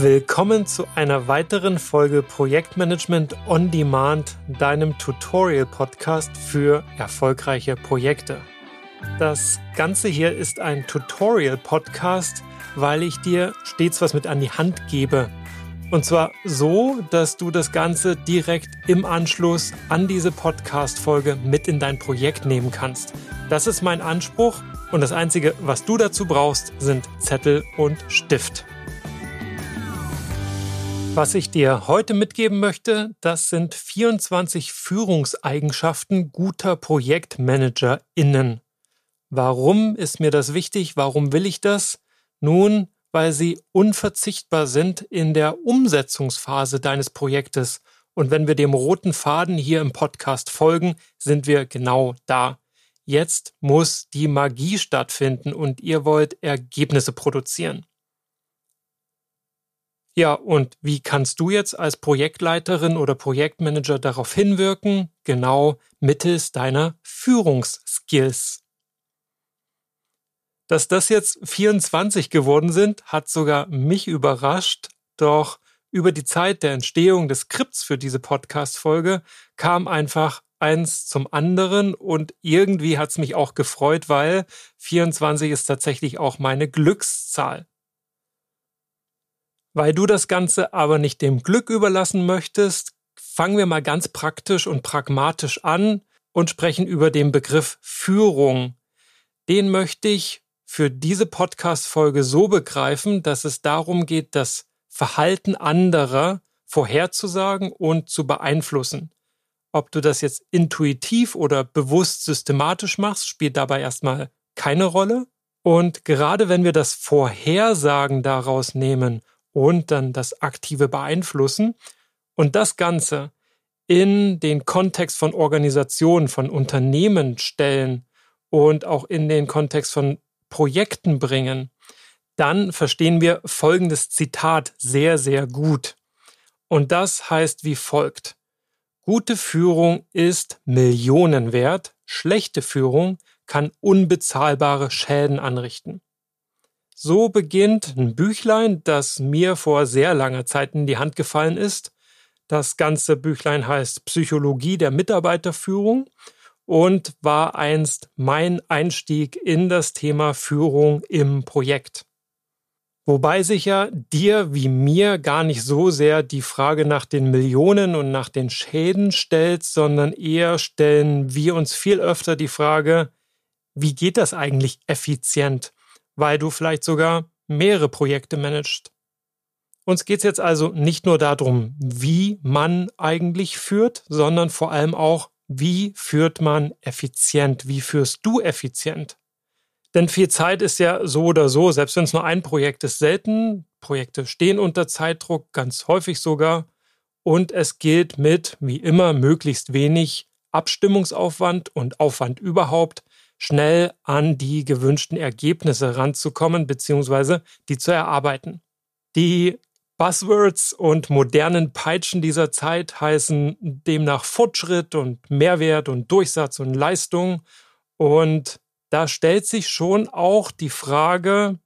Willkommen zu einer weiteren Folge Projektmanagement on Demand, deinem Tutorial-Podcast für erfolgreiche Projekte. Das Ganze hier ist ein Tutorial-Podcast, weil ich dir stets was mit an die Hand gebe. Und zwar so, dass du das Ganze direkt im Anschluss an diese Podcast-Folge mit in dein Projekt nehmen kannst. Das ist mein Anspruch und das Einzige, was du dazu brauchst, sind Zettel und Stift. Was ich dir heute mitgeben möchte, das sind 24 Führungseigenschaften guter ProjektmanagerInnen. Warum ist mir das wichtig? Warum will ich das? Nun, weil sie unverzichtbar sind in der Umsetzungsphase deines Projektes. Und wenn wir dem roten Faden hier im Podcast folgen, sind wir genau da. Jetzt muss die Magie stattfinden und ihr wollt Ergebnisse produzieren. Ja, und wie kannst du jetzt als Projektleiterin oder Projektmanager darauf hinwirken? Genau mittels deiner Führungsskills. Dass das jetzt 24 geworden sind, hat sogar mich überrascht, doch über die Zeit der Entstehung des Skripts für diese Podcast-Folge kam einfach eins zum anderen und irgendwie hat es mich auch gefreut, weil 24 ist tatsächlich auch meine Glückszahl. Weil du das Ganze aber nicht dem Glück überlassen möchtest, fangen wir mal ganz praktisch und pragmatisch an und sprechen über den Begriff Führung. Den möchte ich für diese Podcast-Folge so begreifen, dass es darum geht, das Verhalten anderer vorherzusagen und zu beeinflussen. Ob du das jetzt intuitiv oder bewusst systematisch machst, spielt dabei erstmal keine Rolle. Und gerade wenn wir das Vorhersagen daraus nehmen und dann das aktive Beeinflussen und das Ganze in den Kontext von Organisationen, von Unternehmen stellen und auch in den Kontext von Projekten bringen, dann verstehen wir folgendes Zitat sehr, sehr gut. Und das heißt wie folgt. Gute Führung ist Millionen wert, schlechte Führung kann unbezahlbare Schäden anrichten. So beginnt ein Büchlein, das mir vor sehr langer Zeit in die Hand gefallen ist. Das ganze Büchlein heißt Psychologie der Mitarbeiterführung und war einst mein Einstieg in das Thema Führung im Projekt. Wobei sich ja dir wie mir gar nicht so sehr die Frage nach den Millionen und nach den Schäden stellt, sondern eher stellen wir uns viel öfter die Frage, wie geht das eigentlich effizient? Weil du vielleicht sogar mehrere Projekte managst. Uns geht es jetzt also nicht nur darum, wie man eigentlich führt, sondern vor allem auch, wie führt man effizient, wie führst du effizient. Denn viel Zeit ist ja so oder so, selbst wenn es nur ein Projekt ist, selten. Projekte stehen unter Zeitdruck, ganz häufig sogar. Und es gilt mit, wie immer, möglichst wenig Abstimmungsaufwand und Aufwand überhaupt schnell an die gewünschten Ergebnisse ranzukommen bzw. die zu erarbeiten. Die Buzzwords und modernen Peitschen dieser Zeit heißen demnach Fortschritt und Mehrwert und Durchsatz und Leistung. Und da stellt sich schon auch die Frage,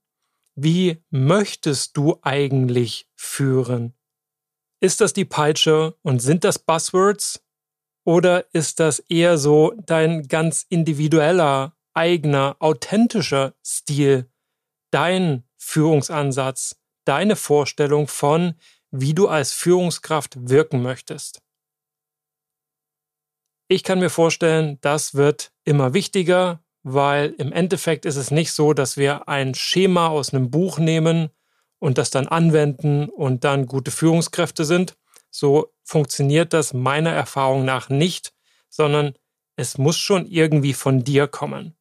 wie möchtest du eigentlich führen? Ist das die Peitsche und sind das Buzzwords? Oder ist das eher so dein ganz individueller, eigener, authentischer Stil, dein Führungsansatz, deine Vorstellung von, wie du als Führungskraft wirken möchtest? Ich kann mir vorstellen, das wird immer wichtiger, weil im Endeffekt ist es nicht so, dass wir ein Schema aus einem Buch nehmen und das dann anwenden und dann gute Führungskräfte sind, so funktioniert das meiner Erfahrung nach nicht, sondern es muss schon irgendwie von dir kommen.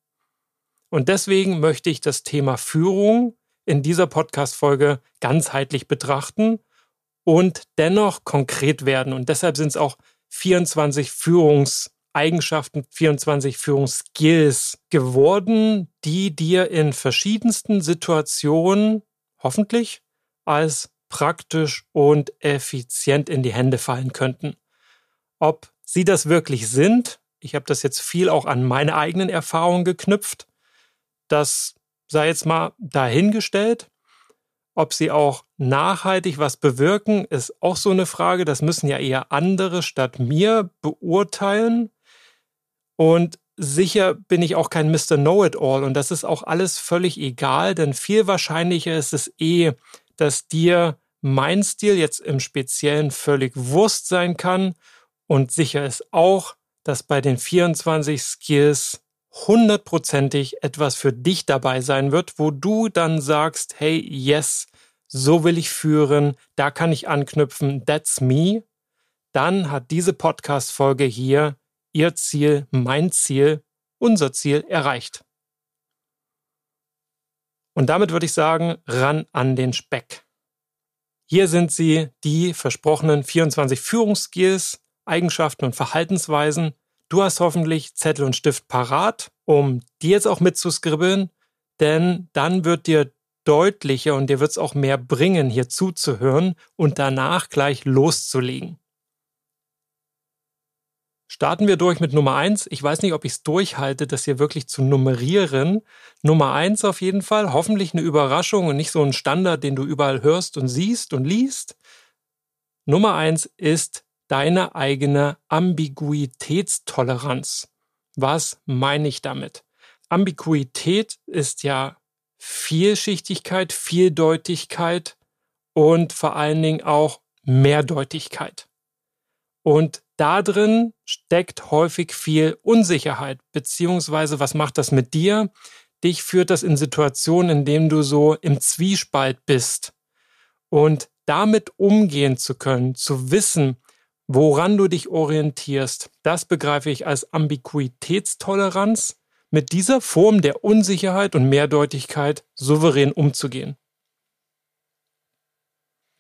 Und deswegen möchte ich das Thema Führung in dieser Podcast-Folge ganzheitlich betrachten und dennoch konkret werden. Und deshalb sind es auch 24 Führungseigenschaften, 24 Führungsskills geworden, die dir in verschiedensten Situationen hoffentlich als praktisch und effizient in die Hände fallen könnten. Ob sie das wirklich sind, ich habe das jetzt viel auch an meine eigenen Erfahrungen geknüpft, das sei jetzt mal dahingestellt. Ob sie auch nachhaltig was bewirken, ist auch so eine Frage. Das müssen ja eher andere statt mir beurteilen. Und sicher bin ich auch kein Mr. Know-it-all und das ist auch alles völlig egal, denn viel wahrscheinlicher ist es eh, dass dir mein Stil jetzt im Speziellen völlig Wurst sein kann und sicher ist auch, dass bei den 24 Skills hundertprozentig etwas für dich dabei sein wird, wo du dann sagst, hey, yes, so will ich führen, da kann ich anknüpfen, that's me, dann hat diese Podcast-Folge hier ihr Ziel, mein Ziel, unser Ziel erreicht. Und damit würde ich sagen, ran an den Speck. Hier sind sie, die versprochenen 24 Führungsskills, Eigenschaften und Verhaltensweisen. Du hast hoffentlich Zettel und Stift parat, um die jetzt auch mitzuskribbeln, denn dann wird dir deutlicher und dir wird es auch mehr bringen, hier zuzuhören und danach gleich loszulegen. Starten wir durch mit Nummer eins. Ich weiß nicht, ob ich es durchhalte, das hier wirklich zu nummerieren. Nummer eins auf jeden Fall. Hoffentlich eine Überraschung und nicht so ein Standard, den du überall hörst und siehst und liest. Nummer eins ist deine eigene Ambiguitätstoleranz. Was meine ich damit? Ambiguität ist ja Vielschichtigkeit, Vieldeutigkeit und vor allen Dingen auch Mehrdeutigkeit. Und da drin steckt häufig viel Unsicherheit, beziehungsweise was macht das mit dir? Dich führt das in Situationen, in denen du so im Zwiespalt bist. Und damit umgehen zu können, zu wissen, woran du dich orientierst, das begreife ich als Ambiguitätstoleranz, mit dieser Form der Unsicherheit und Mehrdeutigkeit souverän umzugehen.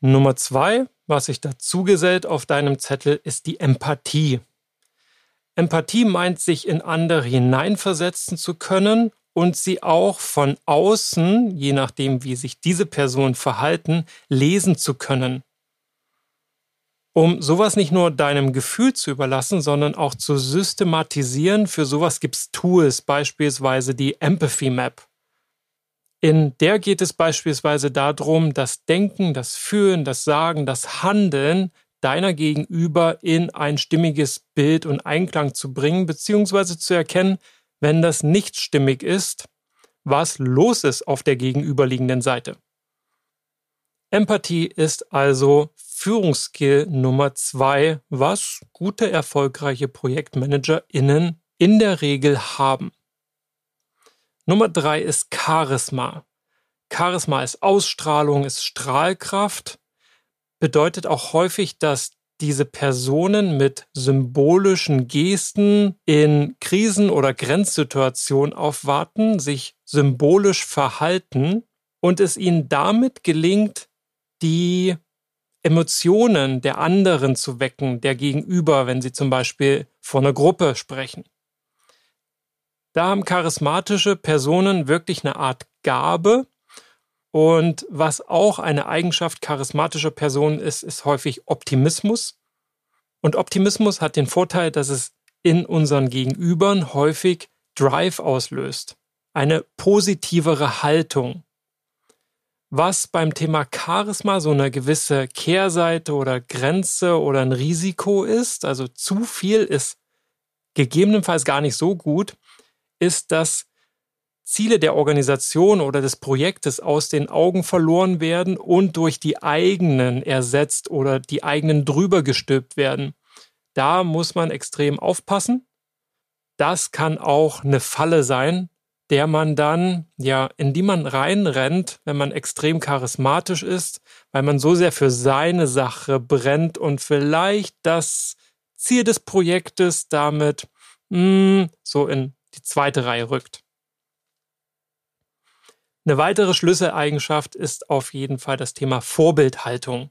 Nummer zwei, was sich dazu gesellt auf deinem Zettel, ist die Empathie. Empathie meint, sich in andere hineinversetzen zu können und sie auch von außen, je nachdem, wie sich diese Personen verhalten, lesen zu können. Um sowas nicht nur deinem Gefühl zu überlassen, sondern auch zu systematisieren, für sowas gibt es Tools, beispielsweise die Empathy Map. In der geht es beispielsweise darum, das Denken, das Fühlen, das Sagen, das Handeln deiner Gegenüber in ein stimmiges Bild und Einklang zu bringen, beziehungsweise zu erkennen, wenn das nicht stimmig ist, was los ist auf der gegenüberliegenden Seite. Empathie ist also Führungsskill Nummer zwei, was gute, erfolgreiche ProjektmanagerInnen in der Regel haben. Nummer drei ist Charisma. Charisma ist Ausstrahlung, ist Strahlkraft, bedeutet auch häufig, dass diese Personen mit symbolischen Gesten in Krisen- oder Grenzsituationen aufwarten, sich symbolisch verhalten und es ihnen damit gelingt, die Emotionen der anderen zu wecken, der Gegenüber, wenn sie zum Beispiel vor einer Gruppe sprechen. Da haben charismatische Personen wirklich eine Art Gabe. Und was auch eine Eigenschaft charismatischer Personen ist, ist häufig Optimismus. Und Optimismus hat den Vorteil, dass es in unseren Gegenübern häufig Drive auslöst. Eine positivere Haltung. Was beim Thema Charisma so eine gewisse Kehrseite oder Grenze oder ein Risiko ist, also zu viel ist gegebenenfalls gar nicht so gut, ist, dass Ziele der Organisation oder des Projektes aus den Augen verloren werden und durch die eigenen ersetzt oder die eigenen drüber gestülpt werden. Da muss man extrem aufpassen. Das kann auch eine Falle sein, der man dann, ja, in die man reinrennt, wenn man extrem charismatisch ist, weil man so sehr für seine Sache brennt und vielleicht das Ziel des Projektes damit mh, hm, so in die zweite Reihe rückt. Eine weitere Schlüsseleigenschaft ist auf jeden Fall das Thema Vorbildhaltung.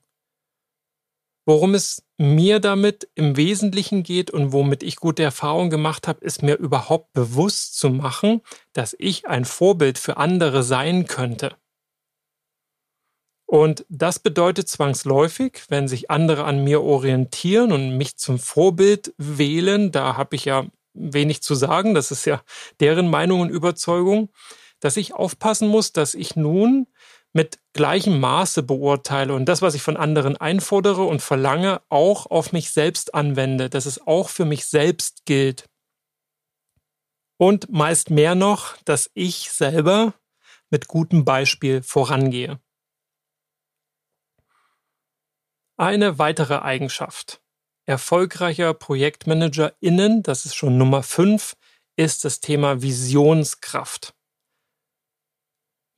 Worum es mir damit im Wesentlichen geht und womit ich gute Erfahrungen gemacht habe, ist mir überhaupt bewusst zu machen, dass ich ein Vorbild für andere sein könnte. Und das bedeutet zwangsläufig, wenn sich andere an mir orientieren und mich zum Vorbild wählen, da habe ich ja wenig zu sagen, das ist ja deren Meinung und Überzeugung, dass ich aufpassen muss, dass ich nun mit gleichem Maße beurteile und das, was ich von anderen einfordere und verlange, auch auf mich selbst anwende, dass es auch für mich selbst gilt. Und meist mehr noch, dass ich selber mit gutem Beispiel vorangehe. Eine weitere Eigenschaft erfolgreicher ProjektmanagerInnen, das ist schon Nummer 5, ist das Thema Visionskraft.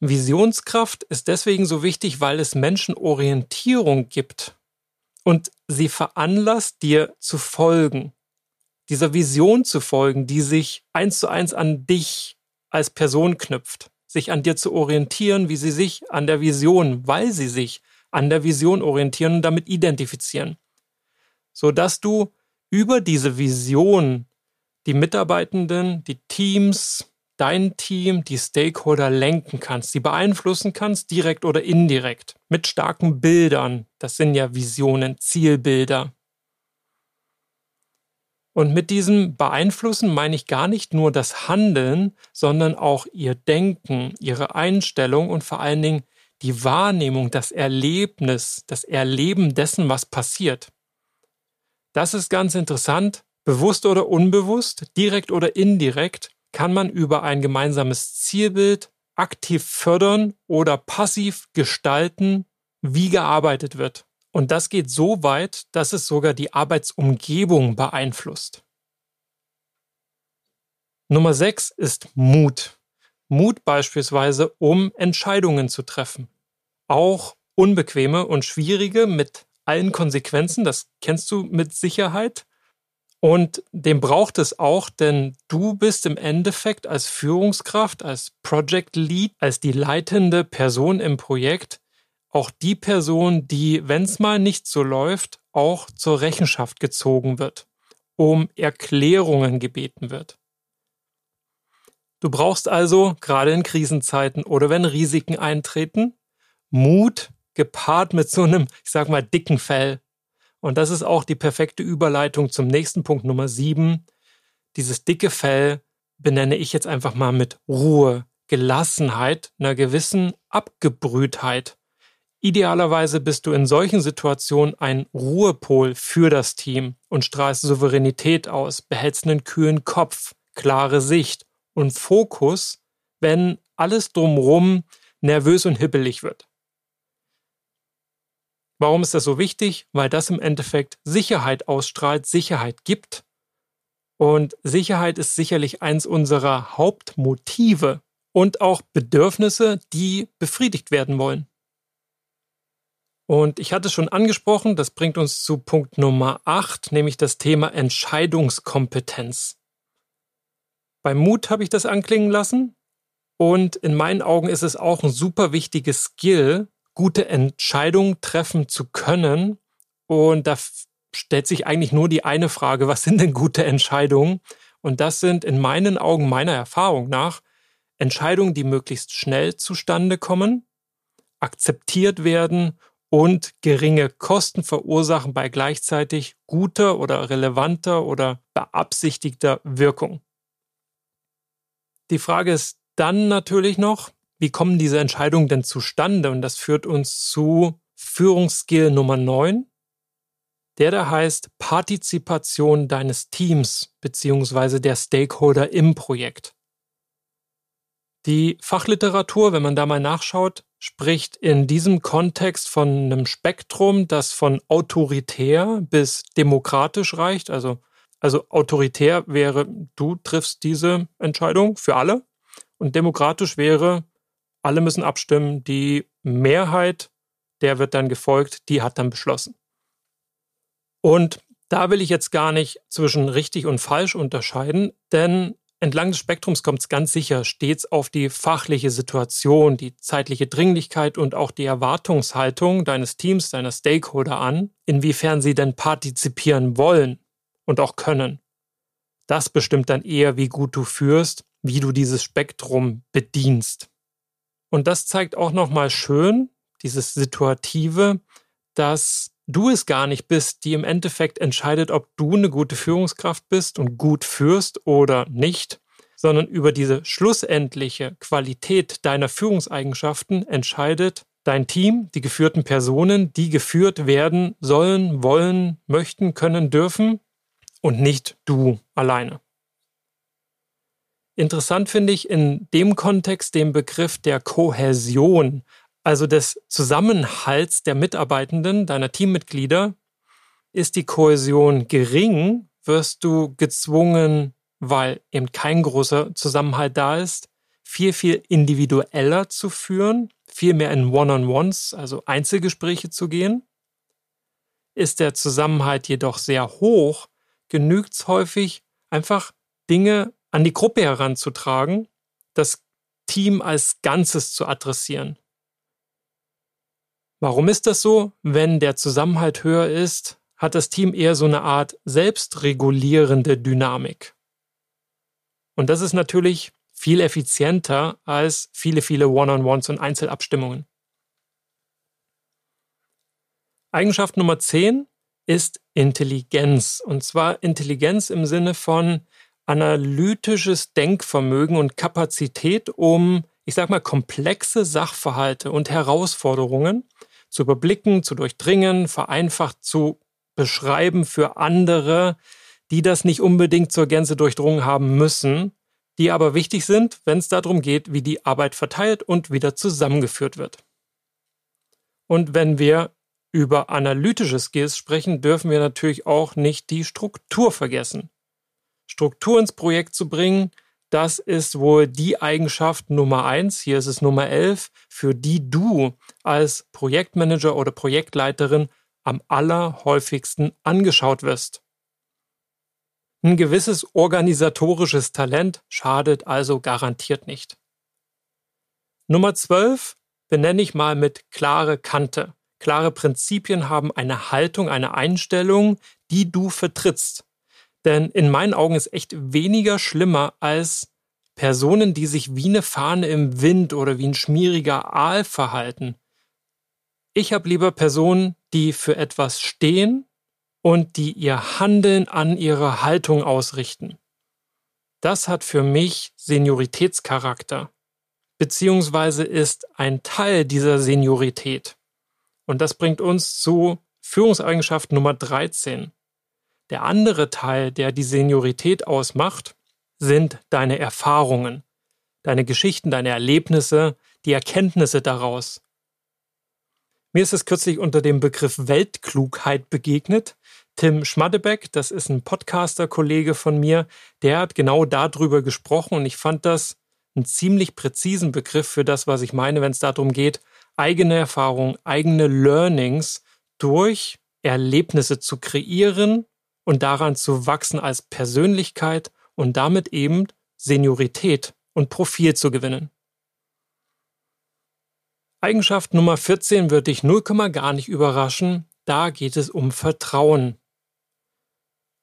Visionskraft ist deswegen so wichtig, weil es Menschen Orientierung gibt und sie veranlasst, dir zu folgen. Dieser Vision zu folgen, die sich eins zu eins an dich als Person knüpft, sich an dir zu orientieren, wie sie sich an der Vision, weil sie sich an der Vision orientieren und damit identifizieren. Sodass du über diese Vision die Mitarbeitenden, die Teams, dein Team, die Stakeholder lenken kannst, sie beeinflussen kannst, direkt oder indirekt, mit starken Bildern. Das sind ja Visionen, Zielbilder. Und mit diesem Beeinflussen meine ich gar nicht nur das Handeln, sondern auch ihr Denken, ihre Einstellung und vor allen Dingen die Wahrnehmung, das Erlebnis, das Erleben dessen, was passiert. Das ist ganz interessant, bewusst oder unbewusst, direkt oder indirekt, kann man über ein gemeinsames Zielbild aktiv fördern oder passiv gestalten, wie gearbeitet wird. Und das geht so weit, dass es sogar die Arbeitsumgebung beeinflusst. Nummer 6 ist Mut. Mut beispielsweise, um Entscheidungen zu treffen. Auch unbequeme und schwierige mit allen Konsequenzen, das kennst du mit Sicherheit. Und den braucht es auch, denn du bist im Endeffekt als Führungskraft, als Project Lead, als die leitende Person im Projekt auch die Person, die, wenn es mal nicht so läuft, auch zur Rechenschaft gezogen wird, um Erklärungen gebeten wird. Du brauchst also, gerade in Krisenzeiten oder wenn Risiken eintreten, Mut gepaart mit so einem, ich sag mal, dicken Fell, und das ist auch die perfekte Überleitung zum nächsten Punkt Nummer sieben. Dieses dicke Fell benenne ich jetzt einfach mal mit Ruhe, Gelassenheit, einer gewissen Abgebrühtheit. Idealerweise bist du in solchen Situationen ein Ruhepol für das Team und strahlst Souveränität aus, behältst einen kühlen Kopf, klare Sicht und Fokus, wenn alles drumrum nervös und hibbelig wird. Warum ist das so wichtig? Weil das im Endeffekt Sicherheit ausstrahlt, Sicherheit gibt. Und Sicherheit ist sicherlich eins unserer Hauptmotive und auch Bedürfnisse, die befriedigt werden wollen. Und ich hatte schon angesprochen, das bringt uns zu Punkt Nummer 8, nämlich das Thema Entscheidungskompetenz. Beim Mut habe ich das anklingen lassen. Und in meinen Augen ist es auch ein super wichtiges Skill, gute Entscheidungen treffen zu können. Und da stellt sich eigentlich nur die eine Frage, was sind denn gute Entscheidungen? Und das sind in meinen Augen, meiner Erfahrung nach, Entscheidungen, die möglichst schnell zustande kommen, akzeptiert werden und geringe Kosten verursachen bei gleichzeitig guter oder relevanter oder beabsichtigter Wirkung. Die Frage ist dann natürlich noch, wie kommen diese Entscheidungen denn zustande? Und das führt uns zu Führungsskill Nummer 9, der da heißt Partizipation deines Teams bzw. der Stakeholder im Projekt. Die Fachliteratur, wenn man da mal nachschaut, spricht in diesem Kontext von einem Spektrum, das von autoritär bis demokratisch reicht. Also, also autoritär wäre, du triffst diese Entscheidung für alle. Und demokratisch wäre, alle müssen abstimmen. Die Mehrheit, der wird dann gefolgt, die hat dann beschlossen. Und da will ich jetzt gar nicht zwischen richtig und falsch unterscheiden, denn entlang des Spektrums kommt es ganz sicher stets auf die fachliche Situation, die zeitliche Dringlichkeit und auch die Erwartungshaltung deines Teams, deiner Stakeholder an, inwiefern sie denn partizipieren wollen und auch können. Das bestimmt dann eher, wie gut du führst, wie du dieses Spektrum bedienst. Und das zeigt auch nochmal schön, dieses Situative, dass du es gar nicht bist, die im Endeffekt entscheidet, ob du eine gute Führungskraft bist und gut führst oder nicht, sondern über diese schlussendliche Qualität deiner Führungseigenschaften entscheidet dein Team, die geführten Personen, die geführt werden sollen, wollen, möchten, können, dürfen und nicht du alleine. Interessant finde ich in dem Kontext den Begriff der Kohäsion, also des Zusammenhalts der Mitarbeitenden, deiner Teammitglieder. Ist die Kohäsion gering, wirst du gezwungen, weil eben kein großer Zusammenhalt da ist, viel, viel individueller zu führen, viel mehr in One-on-Ones, also Einzelgespräche zu gehen. Ist der Zusammenhalt jedoch sehr hoch, genügt es häufig, einfach Dinge an die Gruppe heranzutragen, das Team als Ganzes zu adressieren. Warum ist das so? Wenn der Zusammenhalt höher ist, hat das Team eher so eine Art selbstregulierende Dynamik. Und das ist natürlich viel effizienter als viele, viele One-on-Ones und Einzelabstimmungen. Eigenschaft Nummer 10 ist Intelligenz. Und zwar Intelligenz im Sinne von analytisches Denkvermögen und Kapazität, um, ich sag mal, komplexe Sachverhalte und Herausforderungen zu überblicken, zu durchdringen, vereinfacht zu beschreiben für andere, die das nicht unbedingt zur Gänze durchdrungen haben müssen die aber wichtig sind, wenn es darum geht, wie die Arbeit verteilt und wieder zusammengeführt wird. Und wenn wir über analytische Skills sprechen, dürfen wir natürlich auch nicht die Struktur vergessen. Struktur ins Projekt zu bringen, das ist wohl die Eigenschaft Nummer eins. Hier ist es Nummer elf, für die du als Projektmanager oder Projektleiterin am allerhäufigsten angeschaut wirst. Ein gewisses organisatorisches Talent schadet also garantiert nicht. Nummer 12 benenne ich mal mit klare Kante. Klare Prinzipien haben eine Haltung, eine Einstellung, die du vertrittst. Denn in meinen Augen ist echt weniger schlimmer als Personen, die sich wie eine Fahne im Wind oder wie ein schmieriger Aal verhalten. Ich habe lieber Personen, die für etwas stehen und die ihr Handeln an ihre Haltung ausrichten. Das hat für mich Senioritätscharakter, beziehungsweise ist ein Teil dieser Seniorität. Und das bringt uns zu Führungseigenschaft Nummer 13. Der andere Teil, der die Seniorität ausmacht, sind deine Erfahrungen, deine Geschichten, deine Erlebnisse, die Erkenntnisse daraus. Mir ist es kürzlich unter dem Begriff Weltklugheit begegnet, Tim Schmaddebeck, das ist ein Podcaster-Kollege von mir, der hat genau darüber gesprochen und ich fand das einen ziemlich präzisen Begriff für das, was ich meine, wenn es darum geht, eigene Erfahrungen, eigene Learnings durch Erlebnisse zu kreieren und daran zu wachsen als Persönlichkeit und damit eben Seniorität und Profil zu gewinnen. Eigenschaft Nummer 14 wird dich 0, gar nicht überraschen. Da geht es um Vertrauen.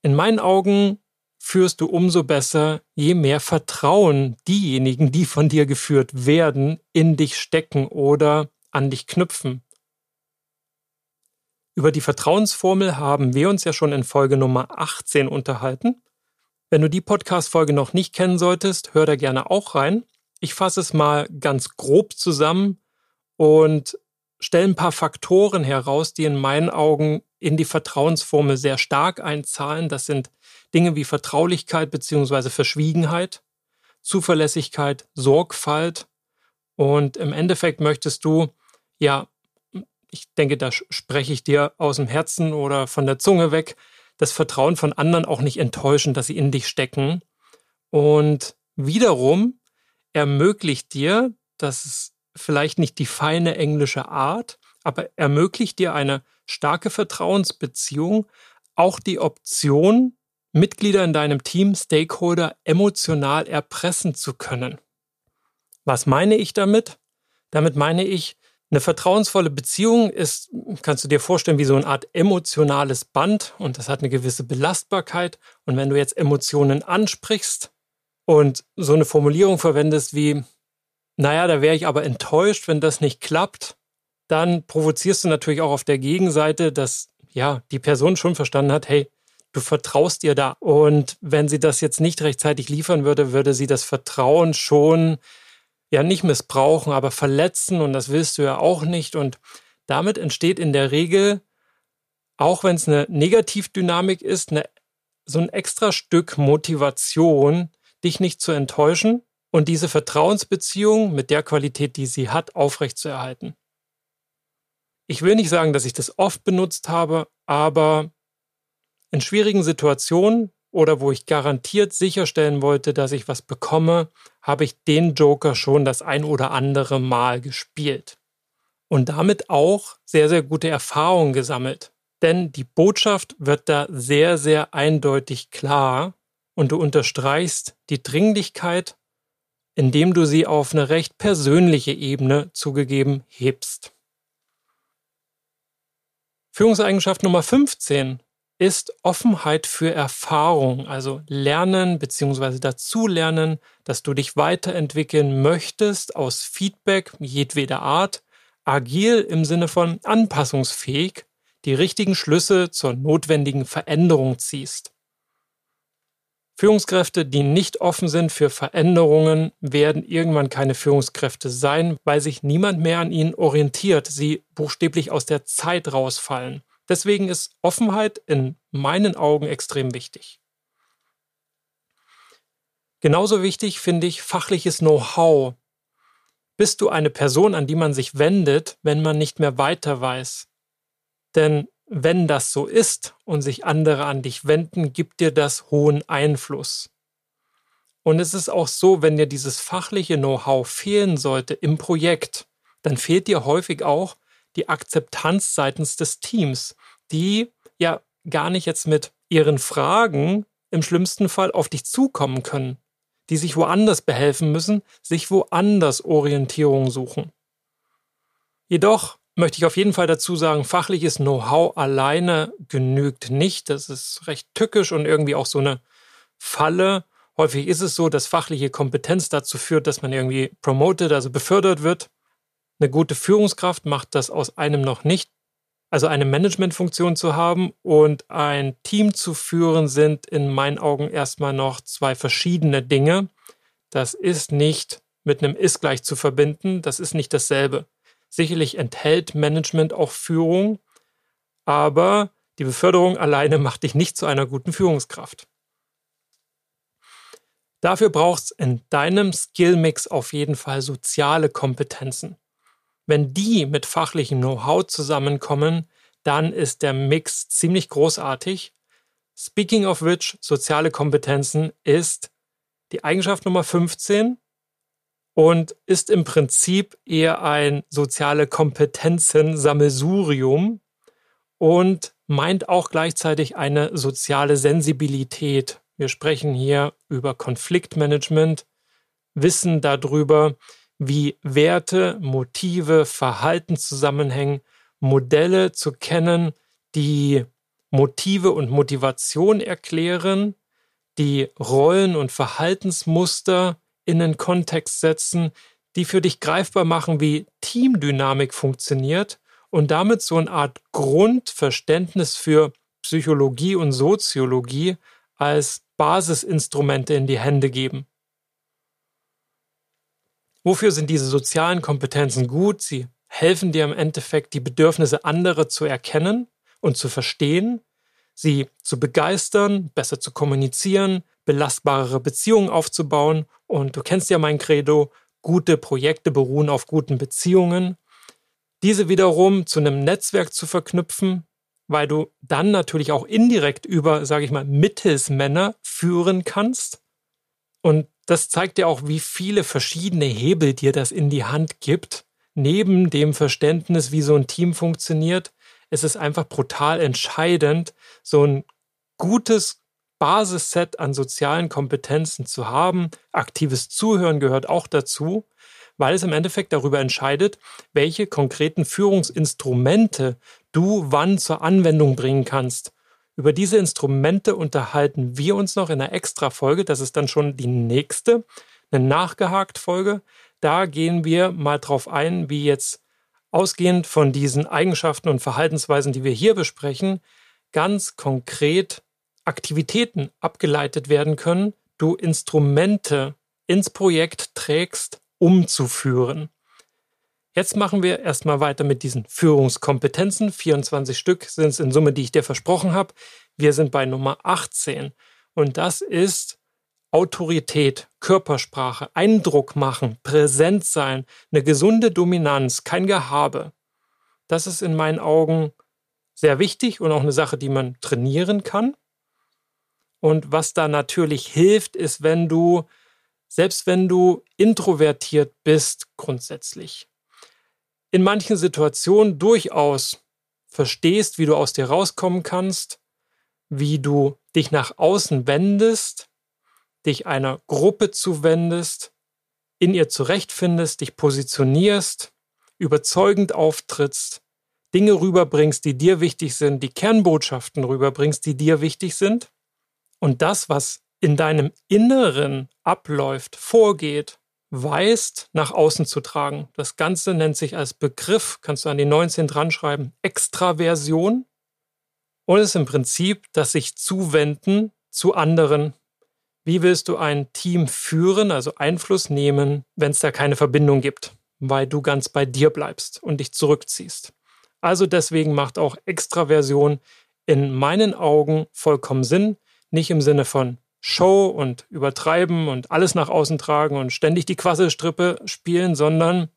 In meinen Augen führst du umso besser, je mehr Vertrauen diejenigen, die von dir geführt werden, in dich stecken oder an dich knüpfen. Über die Vertrauensformel haben wir uns ja schon in Folge Nummer 18 unterhalten. Wenn du die Podcast-Folge noch nicht kennen solltest, hör da gerne auch rein. Ich fasse es mal ganz grob zusammen und stelle ein paar Faktoren heraus, die in meinen Augen in die Vertrauensformel sehr stark einzahlen. Das sind Dinge wie Vertraulichkeit bzw. Verschwiegenheit, Zuverlässigkeit, Sorgfalt. Und im Endeffekt möchtest du, ja, ich denke, da spreche ich dir aus dem Herzen oder von der Zunge weg, das Vertrauen von anderen auch nicht enttäuschen, dass sie in dich stecken. Und wiederum ermöglicht dir, dass es vielleicht nicht die feine englische Art, aber ermöglicht dir eine starke Vertrauensbeziehung auch die Option, Mitglieder in deinem Team, Stakeholder emotional erpressen zu können. Was meine ich damit? Damit meine ich, eine vertrauensvolle Beziehung ist, kannst du dir vorstellen, wie so eine Art emotionales Band und das hat eine gewisse Belastbarkeit. Und wenn du jetzt Emotionen ansprichst und so eine Formulierung verwendest wie, naja, da wäre ich aber enttäuscht, wenn das nicht klappt, dann provozierst du natürlich auch auf der Gegenseite, dass ja die Person schon verstanden hat, hey, du vertraust ihr da. Und wenn sie das jetzt nicht rechtzeitig liefern würde, würde sie das Vertrauen schon ja nicht missbrauchen, aber verletzen und das willst du ja auch nicht. Und damit entsteht in der Regel, auch wenn es eine Negativdynamik ist, eine, so ein extra Stück Motivation, dich nicht zu enttäuschen und diese Vertrauensbeziehung mit der Qualität, die sie hat, aufrechtzuerhalten. Ich will nicht sagen, dass ich das oft benutzt habe, aber in schwierigen Situationen oder wo ich garantiert sicherstellen wollte, dass ich was bekomme, habe ich den Joker schon das ein oder andere Mal gespielt. Und damit auch sehr, sehr gute Erfahrungen gesammelt. Denn die Botschaft wird da sehr, sehr eindeutig klar und du unterstreichst die Dringlichkeit, indem du sie auf eine recht persönliche Ebene zugegeben hebst. Führungseigenschaft Nummer 15 ist Offenheit für Erfahrung, also Lernen bzw. dazulernen, dass du dich weiterentwickeln möchtest aus Feedback jedweder Art, agil im Sinne von anpassungsfähig, die richtigen Schlüsse zur notwendigen Veränderung ziehst. Führungskräfte, die nicht offen sind für Veränderungen, werden irgendwann keine Führungskräfte sein, weil sich niemand mehr an ihnen orientiert, sie buchstäblich aus der Zeit rausfallen. Deswegen ist Offenheit in meinen Augen extrem wichtig. Genauso wichtig finde ich fachliches Know-how. Bist du eine Person, an die man sich wendet, wenn man nicht mehr weiter weiß? Denn wenn das so ist und sich andere an dich wenden, gibt dir das hohen Einfluss. Und es ist auch so, wenn dir dieses fachliche Know-how fehlen sollte im Projekt, dann fehlt dir häufig auch die Akzeptanz seitens des Teams, die ja gar nicht jetzt mit ihren Fragen im schlimmsten Fall auf dich zukommen können, die sich woanders behelfen müssen, sich woanders Orientierung suchen. Jedoch möchte ich auf jeden Fall dazu sagen, fachliches Know-how alleine genügt nicht. Das ist recht tückisch und irgendwie auch so eine Falle. Häufig ist es so, dass fachliche Kompetenz dazu führt, dass man irgendwie promoted, also befördert wird. Eine gute Führungskraft macht das aus einem noch nicht. Also eine Managementfunktion zu haben und ein Team zu führen, sind in meinen Augen erstmal noch zwei verschiedene Dinge. Das ist nicht mit einem Ist gleich zu verbinden. Das ist nicht dasselbe. Sicherlich enthält Management auch Führung, aber die Beförderung alleine macht dich nicht zu einer guten Führungskraft. Dafür braucht es in deinem Skillmix auf jeden Fall soziale Kompetenzen. Wenn die mit fachlichem Know-how zusammenkommen, dann ist der Mix ziemlich großartig. Speaking of which, soziale Kompetenzen ist die Eigenschaft Nummer 15 und ist im Prinzip eher ein soziale Kompetenzen-Sammelsurium und meint auch gleichzeitig eine soziale Sensibilität. Wir sprechen hier über Konfliktmanagement, wissen darüber, wie Werte, Motive, Verhalten zusammenhängen, Modelle zu kennen, die Motive und Motivation erklären, die Rollen und Verhaltensmuster in einen Kontext setzen, die für dich greifbar machen, wie Teamdynamik funktioniert und damit so eine Art Grundverständnis für Psychologie und Soziologie als Basisinstrumente in die Hände geben. Wofür sind diese sozialen Kompetenzen gut? Sie helfen dir im Endeffekt, die Bedürfnisse anderer zu erkennen und zu verstehen, sie zu begeistern, besser zu kommunizieren, belastbarere Beziehungen aufzubauen. Und du kennst ja mein Credo, gute Projekte beruhen auf guten Beziehungen. Diese wiederum zu einem Netzwerk zu verknüpfen, weil du dann natürlich auch indirekt über, sage ich mal, Mittelsmänner führen kannst. Und das zeigt dir auch, wie viele verschiedene Hebel dir das in die Hand gibt. Neben dem Verständnis, wie so ein Team funktioniert, ist es einfach brutal entscheidend, so ein gutes Basisset an sozialen Kompetenzen zu haben. Aktives Zuhören gehört auch dazu, weil es im Endeffekt darüber entscheidet, welche konkreten Führungsinstrumente du wann zur Anwendung bringen kannst. Über diese Instrumente unterhalten wir uns noch in einer extra Folge. Das ist dann schon die nächste, eine nachgehakt Folge. Da gehen wir mal drauf ein, wie jetzt ausgehend von diesen Eigenschaften und Verhaltensweisen, die wir hier besprechen, ganz konkret Aktivitäten abgeleitet werden können, du Instrumente ins Projekt trägst, umzuführen. Jetzt machen wir erstmal weiter mit diesen Führungskompetenzen. 24 Stück sind es in Summe, die ich dir versprochen habe. Wir sind bei Nummer 18 und das ist Autorität, Körpersprache, Eindruck machen, präsent sein, eine gesunde Dominanz, kein Gehabe. Das ist in meinen Augen sehr wichtig und auch eine Sache, die man trainieren kann. Und was da natürlich hilft, ist, wenn du, selbst wenn du introvertiert bist, grundsätzlich, in manchen Situationen durchaus verstehst, wie du aus dir rauskommen kannst, wie du dich nach außen wendest, dich einer Gruppe zuwendest, in ihr zurechtfindest, dich positionierst, überzeugend auftrittst, Dinge rüberbringst, die dir wichtig sind, die Kernbotschaften rüberbringst, die dir wichtig sind. Und das, was in deinem Inneren abläuft, vorgeht, weißt, nach außen zu tragen. Das Ganze nennt sich als Begriff, kannst du an die 19 dran schreiben, Extraversion und ist im Prinzip das sich zuwenden zu anderen wie willst du ein Team führen, also Einfluss nehmen, wenn es da keine Verbindung gibt, weil du ganz bei dir bleibst und dich zurückziehst? Also deswegen macht auch Extraversion in meinen Augen vollkommen Sinn, nicht im Sinne von Show und übertreiben und alles nach außen tragen und ständig die Quasselstrippe spielen, sondern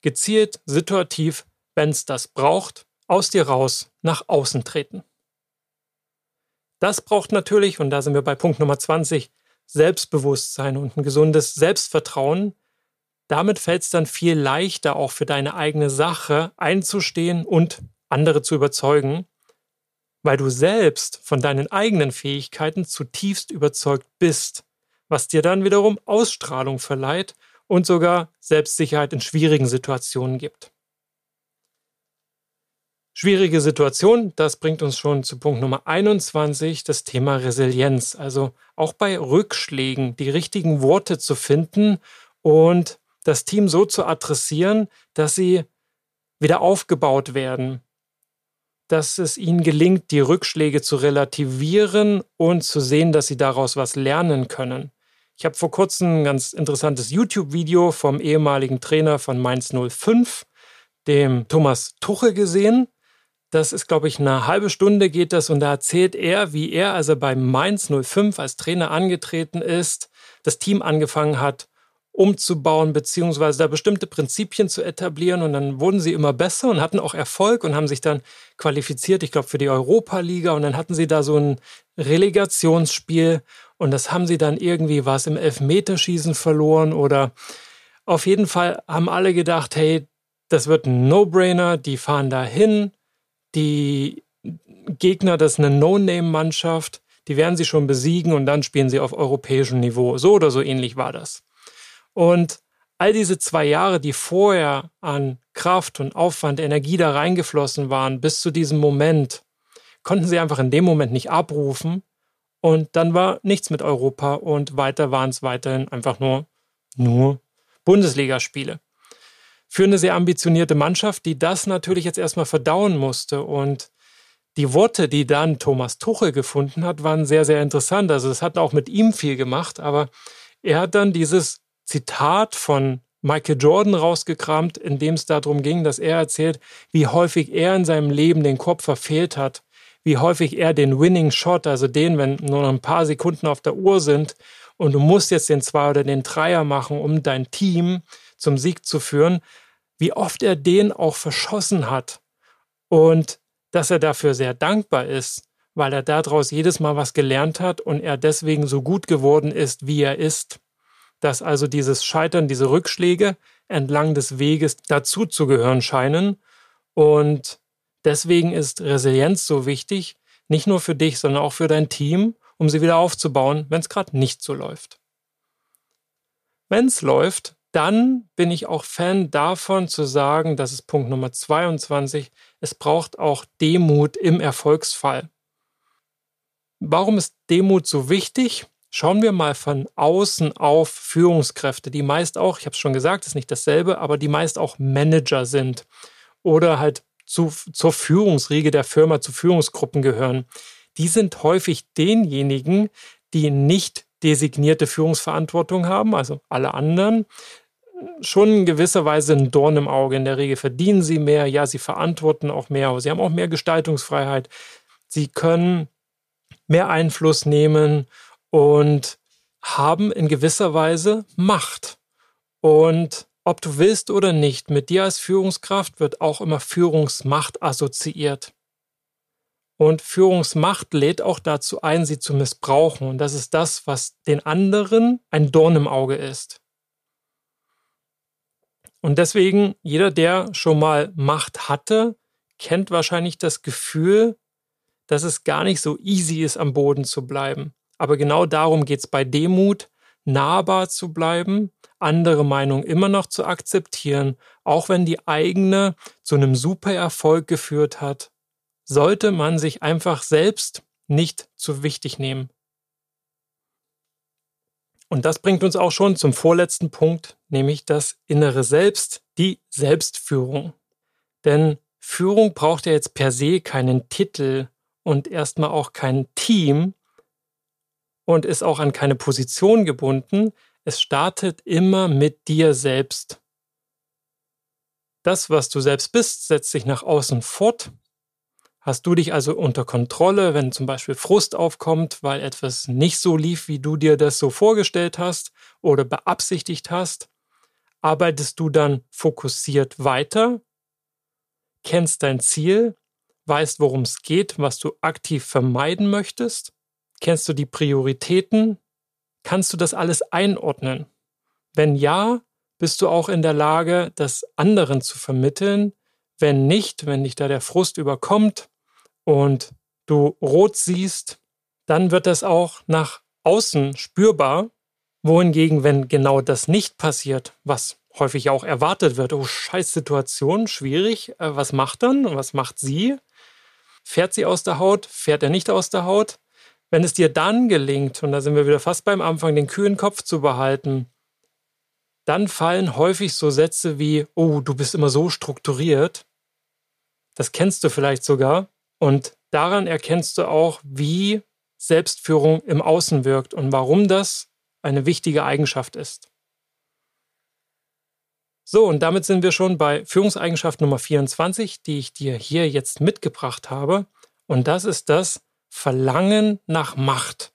gezielt, situativ, wenn es das braucht, aus dir raus nach außen treten. Das braucht natürlich, und da sind wir bei Punkt Nummer 20, Selbstbewusstsein und ein gesundes Selbstvertrauen. Damit fällt es dann viel leichter, auch für deine eigene Sache einzustehen und andere zu überzeugen, weil du selbst von deinen eigenen Fähigkeiten zutiefst überzeugt bist, was dir dann wiederum Ausstrahlung verleiht und sogar Selbstsicherheit in schwierigen Situationen gibt. Schwierige Situation, das bringt uns schon zu Punkt Nummer 21, das Thema Resilienz. Also auch bei Rückschlägen die richtigen Worte zu finden und das Team so zu adressieren, dass sie wieder aufgebaut werden, dass es ihnen gelingt, die Rückschläge zu relativieren und zu sehen, dass sie daraus was lernen können. Ich habe vor kurzem ein ganz interessantes YouTube-Video vom ehemaligen Trainer von Mainz 05, dem Thomas Tuche, gesehen. Das ist, glaube ich, eine halbe Stunde geht das und da erzählt er, wie er, also bei Mainz 05 als Trainer angetreten ist, das Team angefangen hat, umzubauen, beziehungsweise da bestimmte Prinzipien zu etablieren. Und dann wurden sie immer besser und hatten auch Erfolg und haben sich dann qualifiziert, ich glaube, für die Europa-Liga. Und dann hatten sie da so ein Relegationsspiel. Und das haben sie dann irgendwie was im Elfmeterschießen verloren oder auf jeden Fall haben alle gedacht, hey, das wird ein No-Brainer, die fahren da hin, die Gegner, das ist eine No-Name-Mannschaft, die werden sie schon besiegen und dann spielen sie auf europäischem Niveau. So oder so ähnlich war das. Und all diese zwei Jahre, die vorher an Kraft und Aufwand, Energie da reingeflossen waren, bis zu diesem Moment, konnten sie einfach in dem Moment nicht abrufen. Und dann war nichts mit Europa und weiter waren es weiterhin einfach nur, nur Bundesligaspiele für eine sehr ambitionierte Mannschaft, die das natürlich jetzt erstmal verdauen musste. Und die Worte, die dann Thomas Tuchel gefunden hat, waren sehr, sehr interessant. Also es hat auch mit ihm viel gemacht, aber er hat dann dieses Zitat von Michael Jordan rausgekramt, in dem es darum ging, dass er erzählt, wie häufig er in seinem Leben den Kopf verfehlt hat, wie häufig er den Winning Shot, also den, wenn nur noch ein paar Sekunden auf der Uhr sind und du musst jetzt den Zwei oder den Dreier machen, um dein Team zum Sieg zu führen, wie oft er den auch verschossen hat und dass er dafür sehr dankbar ist, weil er daraus jedes Mal was gelernt hat und er deswegen so gut geworden ist, wie er ist. Dass also dieses Scheitern, diese Rückschläge entlang des Weges dazu zu gehören scheinen. Und deswegen ist Resilienz so wichtig, nicht nur für dich, sondern auch für dein Team, um sie wieder aufzubauen, wenn es gerade nicht so läuft. Wenn es läuft, dann bin ich auch Fan davon zu sagen, das ist Punkt Nummer 22, es braucht auch Demut im Erfolgsfall. Warum ist Demut so wichtig? Schauen wir mal von außen auf Führungskräfte, die meist auch, ich habe es schon gesagt, ist nicht dasselbe, aber die meist auch Manager sind oder halt zu, zur Führungsriege der Firma, zu Führungsgruppen gehören. die sind häufig denjenigen, die nicht designierte Führungsverantwortung haben, also alle anderen, schon in gewisser Weise ein Dorn im Auge. In der Regel verdienen sie mehr, ja, sie verantworten auch mehr, aber sie haben auch mehr Gestaltungsfreiheit. Sie können mehr Einfluss nehmen und haben in gewisser Weise Macht. Und ob du willst oder nicht, mit dir als Führungskraft wird auch immer Führungsmacht assoziiert. Und Führungsmacht lädt auch dazu ein, sie zu missbrauchen. Und das ist das, was den anderen ein Dorn im Auge ist. Und deswegen, jeder, der schon mal Macht hatte, kennt wahrscheinlich das Gefühl, dass es gar nicht so easy ist, am Boden zu bleiben. Aber genau darum geht es bei Demut, nahbar zu bleiben, andere Meinungen immer noch zu akzeptieren, auch wenn die eigene zu einem super Erfolg geführt hat, sollte man sich einfach selbst nicht zu wichtig nehmen. Und das bringt uns auch schon zum vorletzten Punkt, nämlich das innere Selbst, die Selbstführung. Denn Führung braucht ja jetzt per se keinen Titel und erstmal auch kein Team und ist auch an keine Position gebunden. Es startet immer mit dir selbst. Das, was du selbst bist, setzt sich nach außen fort Hast du dich also unter Kontrolle, wenn zum Beispiel Frust aufkommt, weil etwas nicht so lief, wie du dir das so vorgestellt hast oder beabsichtigt hast? Arbeitest du dann fokussiert weiter? Kennst dein Ziel? Weißt, worum es geht, was du aktiv vermeiden möchtest? Kennst du die Prioritäten? Kannst du das alles einordnen? Wenn ja, bist du auch in der Lage, das anderen zu vermitteln. Wenn nicht, wenn dich da der Frust überkommt, und du rot siehst, dann wird das auch nach außen spürbar. Wohingegen, wenn genau das nicht passiert, was häufig auch erwartet wird, oh scheiß Situation, schwierig, äh, was macht dann? Was macht sie? Fährt sie aus der Haut? Fährt er nicht aus der Haut? Wenn es dir dann gelingt, und da sind wir wieder fast beim Anfang, den kühlen Kopf zu behalten, dann fallen häufig so Sätze wie, oh, du bist immer so strukturiert. Das kennst du vielleicht sogar. Und daran erkennst du auch, wie Selbstführung im Außen wirkt und warum das eine wichtige Eigenschaft ist. So, und damit sind wir schon bei Führungseigenschaft Nummer 24, die ich dir hier jetzt mitgebracht habe. Und das ist das Verlangen nach Macht.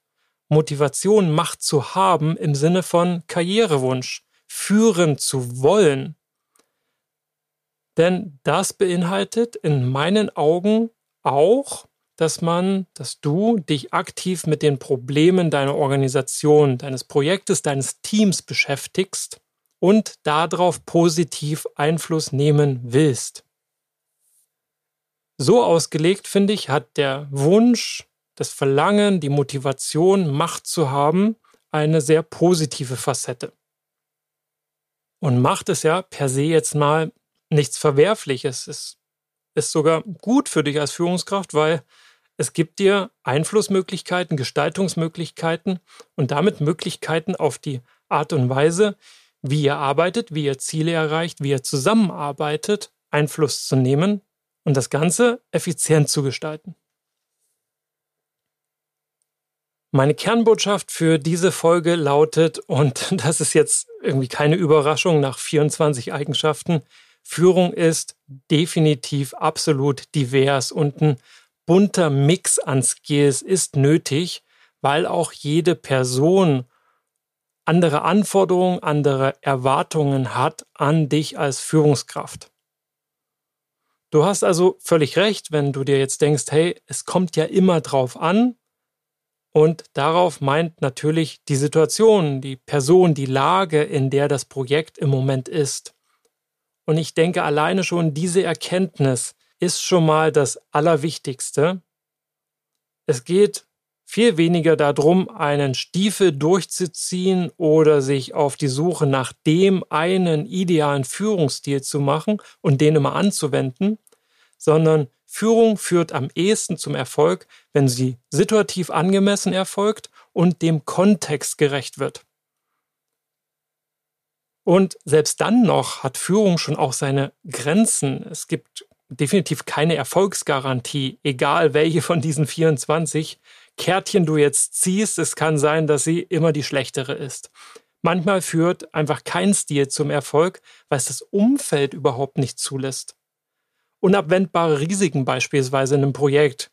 Motivation, Macht zu haben im Sinne von Karrierewunsch, führen zu wollen. Denn das beinhaltet in meinen Augen auch, dass man, dass du dich aktiv mit den Problemen deiner Organisation, deines Projektes, deines Teams beschäftigst und darauf positiv Einfluss nehmen willst. So ausgelegt, finde ich, hat der Wunsch, das Verlangen, die Motivation, Macht zu haben, eine sehr positive Facette. Und Macht ist ja per se jetzt mal nichts Verwerfliches. Es ist sogar gut für dich als Führungskraft, weil es gibt dir Einflussmöglichkeiten, Gestaltungsmöglichkeiten und damit Möglichkeiten auf die Art und Weise, wie ihr arbeitet, wie ihr Ziele erreicht, wie ihr zusammenarbeitet, Einfluss zu nehmen und das Ganze effizient zu gestalten. Meine Kernbotschaft für diese Folge lautet, und das ist jetzt irgendwie keine Überraschung nach 24 Eigenschaften, Führung ist definitiv absolut divers und ein bunter Mix an Skills ist nötig, weil auch jede Person andere Anforderungen, andere Erwartungen hat an dich als Führungskraft. Du hast also völlig recht, wenn du dir jetzt denkst, hey, es kommt ja immer drauf an. Und darauf meint natürlich die Situation, die Person, die Lage, in der das Projekt im Moment ist. Und ich denke, alleine schon diese Erkenntnis ist schon mal das Allerwichtigste. Es geht viel weniger darum, einen Stiefel durchzuziehen oder sich auf die Suche nach dem einen idealen Führungsstil zu machen und den immer anzuwenden, sondern Führung führt am ehesten zum Erfolg, wenn sie situativ angemessen erfolgt und dem Kontext gerecht wird. Und selbst dann noch hat Führung schon auch seine Grenzen. Es gibt definitiv keine Erfolgsgarantie, egal welche von diesen 24 Kärtchen du jetzt ziehst. Es kann sein, dass sie immer die schlechtere ist. Manchmal führt einfach kein Stil zum Erfolg, weil es das Umfeld überhaupt nicht zulässt. Unabwendbare Risiken beispielsweise in einem Projekt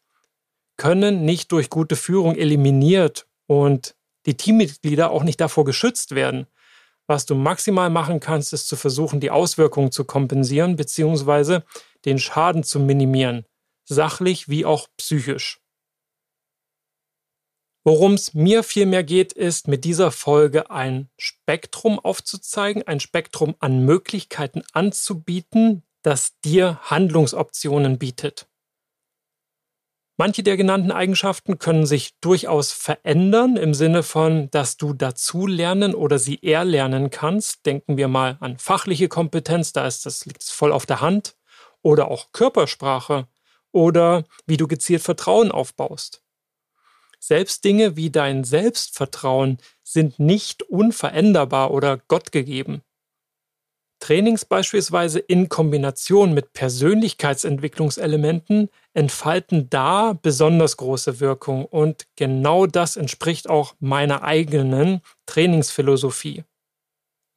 können nicht durch gute Führung eliminiert und die Teammitglieder auch nicht davor geschützt werden. Was du maximal machen kannst, ist zu versuchen, die Auswirkungen zu kompensieren bzw. den Schaden zu minimieren, sachlich wie auch psychisch. Worum es mir vielmehr geht, ist mit dieser Folge ein Spektrum aufzuzeigen, ein Spektrum an Möglichkeiten anzubieten, das dir Handlungsoptionen bietet. Manche der genannten Eigenschaften können sich durchaus verändern im Sinne von, dass du dazu lernen oder sie erlernen kannst. Denken wir mal an fachliche Kompetenz, da ist das liegt voll auf der Hand oder auch Körpersprache oder wie du gezielt Vertrauen aufbaust. Selbst Dinge wie dein Selbstvertrauen sind nicht unveränderbar oder gottgegeben. Trainings beispielsweise in Kombination mit Persönlichkeitsentwicklungselementen entfalten da besonders große Wirkung und genau das entspricht auch meiner eigenen Trainingsphilosophie.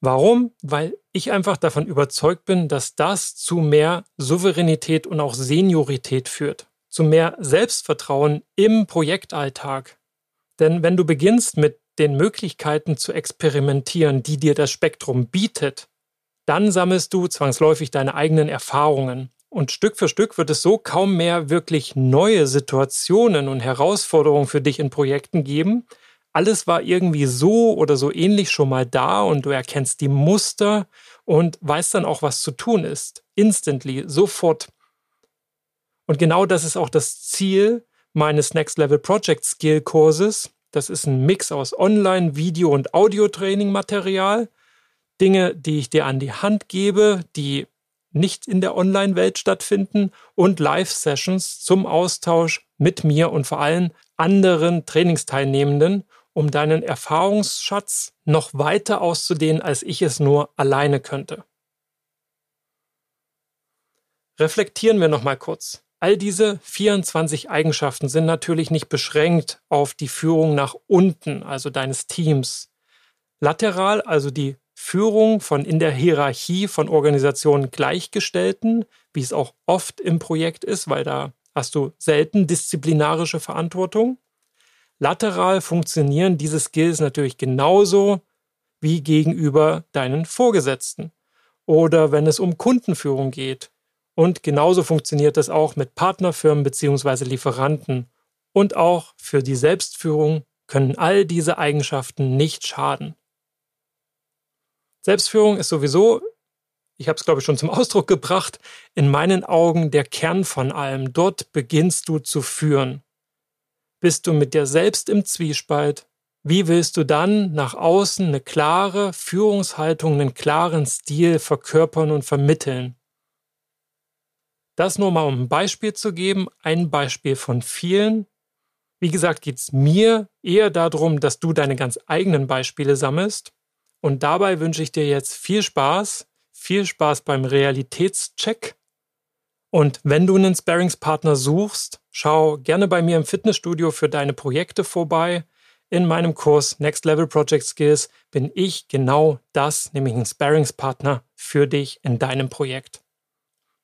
Warum? Weil ich einfach davon überzeugt bin, dass das zu mehr Souveränität und auch Seniorität führt, zu mehr Selbstvertrauen im Projektalltag. Denn wenn du beginnst mit den Möglichkeiten zu experimentieren, die dir das Spektrum bietet, dann sammelst du zwangsläufig deine eigenen Erfahrungen. Und Stück für Stück wird es so kaum mehr wirklich neue Situationen und Herausforderungen für dich in Projekten geben. Alles war irgendwie so oder so ähnlich schon mal da und du erkennst die Muster und weißt dann auch, was zu tun ist. Instantly, sofort. Und genau das ist auch das Ziel meines Next Level Project Skill Kurses. Das ist ein Mix aus Online, Video und Audio-Training-Material Dinge, die ich dir an die Hand gebe, die nicht in der Online-Welt stattfinden und Live-Sessions zum Austausch mit mir und vor allem anderen Trainingsteilnehmenden, um deinen Erfahrungsschatz noch weiter auszudehnen, als ich es nur alleine könnte. Reflektieren wir nochmal kurz. All diese 24 Eigenschaften sind natürlich nicht beschränkt auf die Führung nach unten, also deines Teams. Lateral, also die Führung von in der Hierarchie von Organisationen Gleichgestellten, wie es auch oft im Projekt ist, weil da hast du selten disziplinarische Verantwortung. Lateral funktionieren diese Skills natürlich genauso wie gegenüber deinen Vorgesetzten oder wenn es um Kundenführung geht. Und genauso funktioniert das auch mit Partnerfirmen bzw. Lieferanten. Und auch für die Selbstführung können all diese Eigenschaften nicht schaden. Selbstführung ist sowieso, ich habe es glaube ich schon zum Ausdruck gebracht, in meinen Augen der Kern von allem. Dort beginnst du zu führen. Bist du mit dir selbst im Zwiespalt? Wie willst du dann nach außen eine klare Führungshaltung, einen klaren Stil verkörpern und vermitteln? Das nur mal um ein Beispiel zu geben, ein Beispiel von vielen. Wie gesagt, geht es mir eher darum, dass du deine ganz eigenen Beispiele sammelst und dabei wünsche ich dir jetzt viel Spaß, viel Spaß beim Realitätscheck. Und wenn du einen Sparringspartner suchst, schau gerne bei mir im Fitnessstudio für deine Projekte vorbei. In meinem Kurs Next Level Project Skills bin ich genau das, nämlich ein Sparringspartner für dich in deinem Projekt.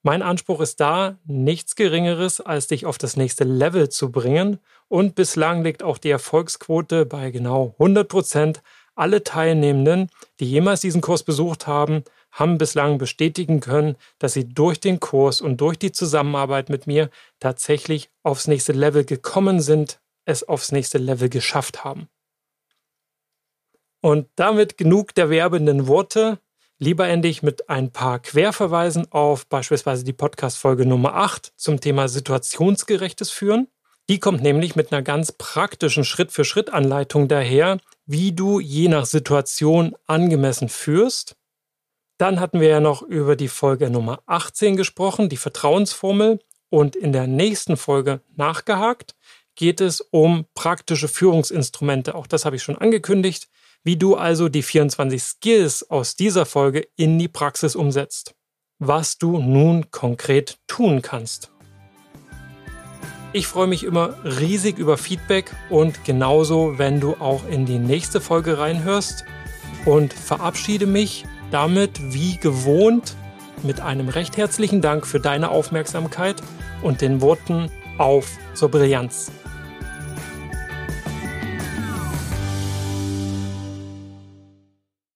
Mein Anspruch ist da, nichts Geringeres, als dich auf das nächste Level zu bringen. Und bislang liegt auch die Erfolgsquote bei genau 100 Prozent. Alle Teilnehmenden, die jemals diesen Kurs besucht haben, haben bislang bestätigen können, dass sie durch den Kurs und durch die Zusammenarbeit mit mir tatsächlich aufs nächste Level gekommen sind, es aufs nächste Level geschafft haben. Und damit genug der werbenden Worte. Lieber ende ich mit ein paar Querverweisen auf beispielsweise die Podcast-Folge Nummer 8 zum Thema situationsgerechtes Führen. Die kommt nämlich mit einer ganz praktischen Schritt-für-Schritt-Anleitung daher, wie du je nach Situation angemessen führst. Dann hatten wir ja noch über die Folge Nummer 18 gesprochen, die Vertrauensformel. Und in der nächsten Folge nachgehakt geht es um praktische Führungsinstrumente. Auch das habe ich schon angekündigt, wie du also die 24 Skills aus dieser Folge in die Praxis umsetzt. was du nun konkret tun kannst. Ich freue mich immer riesig über Feedback und genauso, wenn du auch in die nächste Folge reinhörst und verabschiede mich damit wie gewohnt mit einem recht herzlichen Dank für deine Aufmerksamkeit und den Worten auf zur Brillanz.